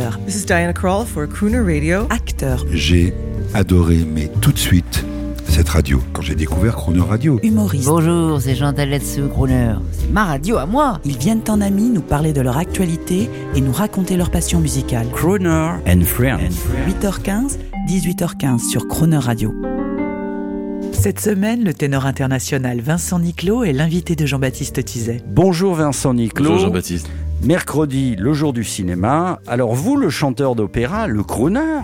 chanteur, This is Diana Krall for Crooner Radio. acteur, J'ai adoré, mais tout de suite, cette radio. Quand j'ai découvert Chrono Radio, humoriste. Bonjour, c'est Jean Taletsu, Crooner. C'est ma radio à moi. Ils viennent en amis nous parler de leur actualité et nous raconter leur passion musicale. Crooner and Friends. 8h15, 18h15 sur Croner Radio. Cette semaine, le ténor international Vincent Niclot est l'invité de Jean-Baptiste Tizet. Bonjour Vincent Niclot. Bonjour Jean-Baptiste. Mercredi, le jour du cinéma. Alors vous, le chanteur d'opéra, le crooner,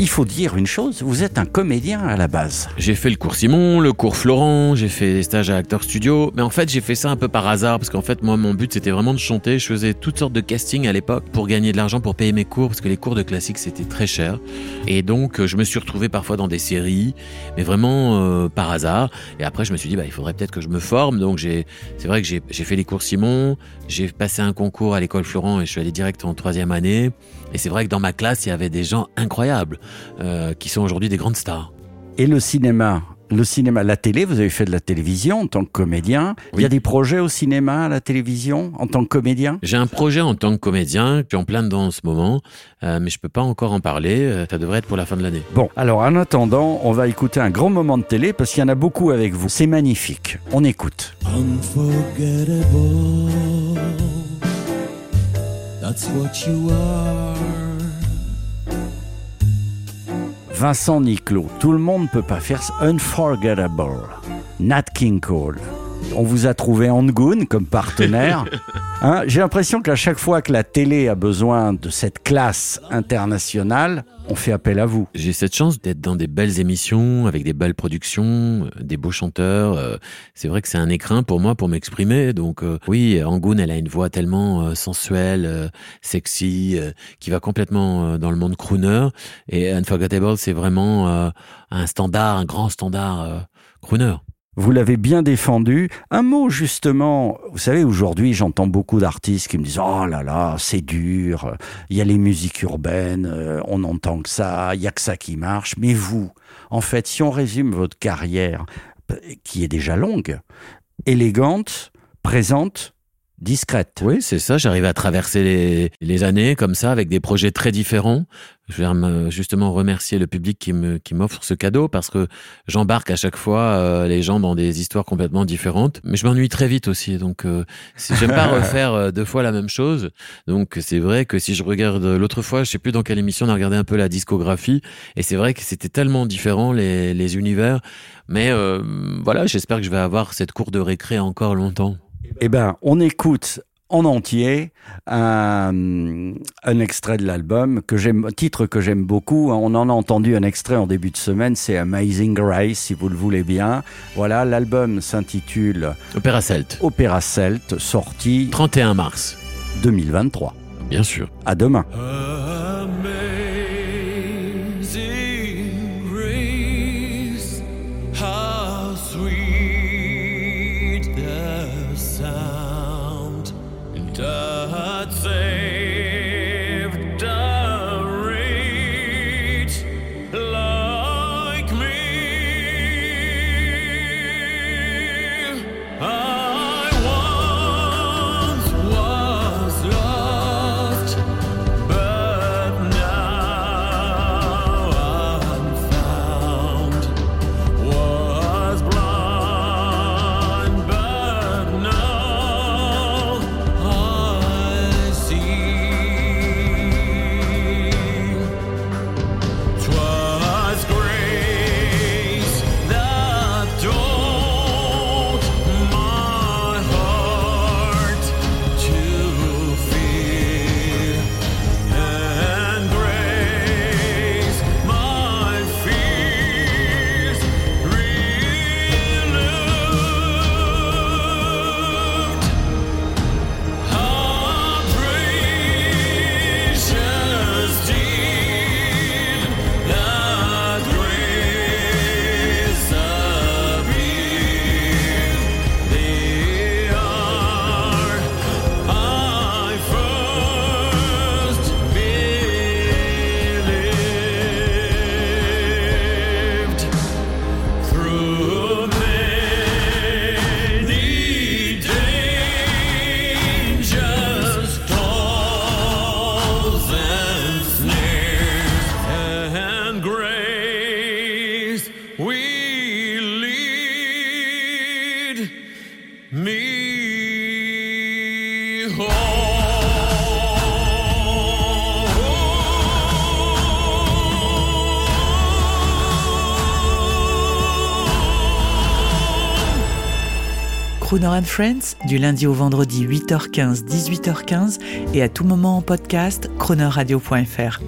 il faut dire une chose, vous êtes un comédien à la base. J'ai fait le cours Simon, le cours Florent, j'ai fait des stages à Acteur Studio, mais en fait j'ai fait ça un peu par hasard parce qu'en fait moi mon but c'était vraiment de chanter. Je faisais toutes sortes de castings à l'époque pour gagner de l'argent pour payer mes cours parce que les cours de classique c'était très cher. Et donc euh, je me suis retrouvé parfois dans des séries, mais vraiment euh, par hasard. Et après je me suis dit bah il faudrait peut-être que je me forme. Donc c'est vrai que j'ai fait les cours Simon, j'ai passé un concours à l'école Florent et je suis allé direct en troisième année. Et c'est vrai que dans ma classe il y avait des gens incroyables euh, qui sont aujourd'hui des grandes stars. Et le cinéma le cinéma, la télé, vous avez fait de la télévision en tant que comédien. Il y a des projets au cinéma, à la télévision, en tant que comédien? J'ai un projet en tant que comédien, je suis en plein dedans en ce moment, euh, mais je peux pas encore en parler. euh, Ça devrait être pour la fin de l'année. Bon, alors en attendant, on va écouter un grand moment de télé parce qu'il y en a beaucoup avec vous. C'est magnifique. On écoute. Unforgettable. That's what you are. Vincent Niclot, tout le monde peut pas faire. Unforgettable. Nat King Cole. On vous a trouvé Angoon comme partenaire. Hein, J'ai l'impression qu'à chaque fois que la télé a besoin de cette classe internationale, on fait appel à vous. J'ai cette chance d'être dans des belles émissions, avec des belles productions, euh, des beaux chanteurs. euh, C'est vrai que c'est un écrin pour moi pour m'exprimer. Donc euh, oui, Angoon, elle a une voix tellement euh, sensuelle, euh, sexy, qui va complètement dans le monde crooner. Et Unforgettable, c'est vraiment un standard, un grand standard crooner. Vous l'avez bien défendu. Un mot justement, vous savez, aujourd'hui j'entends beaucoup d'artistes qui me disent Oh là là, c'est dur, il y a les musiques urbaines, euh, on n'entend que ça, il y a que ça qui marche. Mais vous, en fait, si on résume votre carrière, qui est déjà longue, élégante, présente, discrète. Oui, c'est ça. J'arrive à traverser les, les années comme ça avec des projets très différents. Je vais me- justement remercier le public qui me qui m'offre ce cadeau parce que j'embarque à chaque fois euh, les gens dans des histoires complètement différentes. Mais je m'ennuie très vite aussi, donc euh, si j'aime pas refaire euh, deux fois la même chose. Donc c'est vrai que si je regarde l'autre fois, je sais plus dans quelle émission on a regardé un peu la discographie et c'est vrai que c'était tellement différent les les univers. Mais euh, voilà, j'espère que je vais avoir cette cour de récré encore longtemps. Eh ben, on écoute en entier un, un extrait de l'album que j'aime, titre que j'aime beaucoup. On en a entendu un extrait en début de semaine, c'est Amazing Grace, si vous le voulez bien. Voilà, l'album s'intitule Opéra Celt, Opéra Celt, sorti 31 mars, 2023. bien sûr. À demain. Amazing Let's say Crooner Friends du lundi au vendredi 8h15, 18h15 et à tout moment en podcast cronerradio.fr.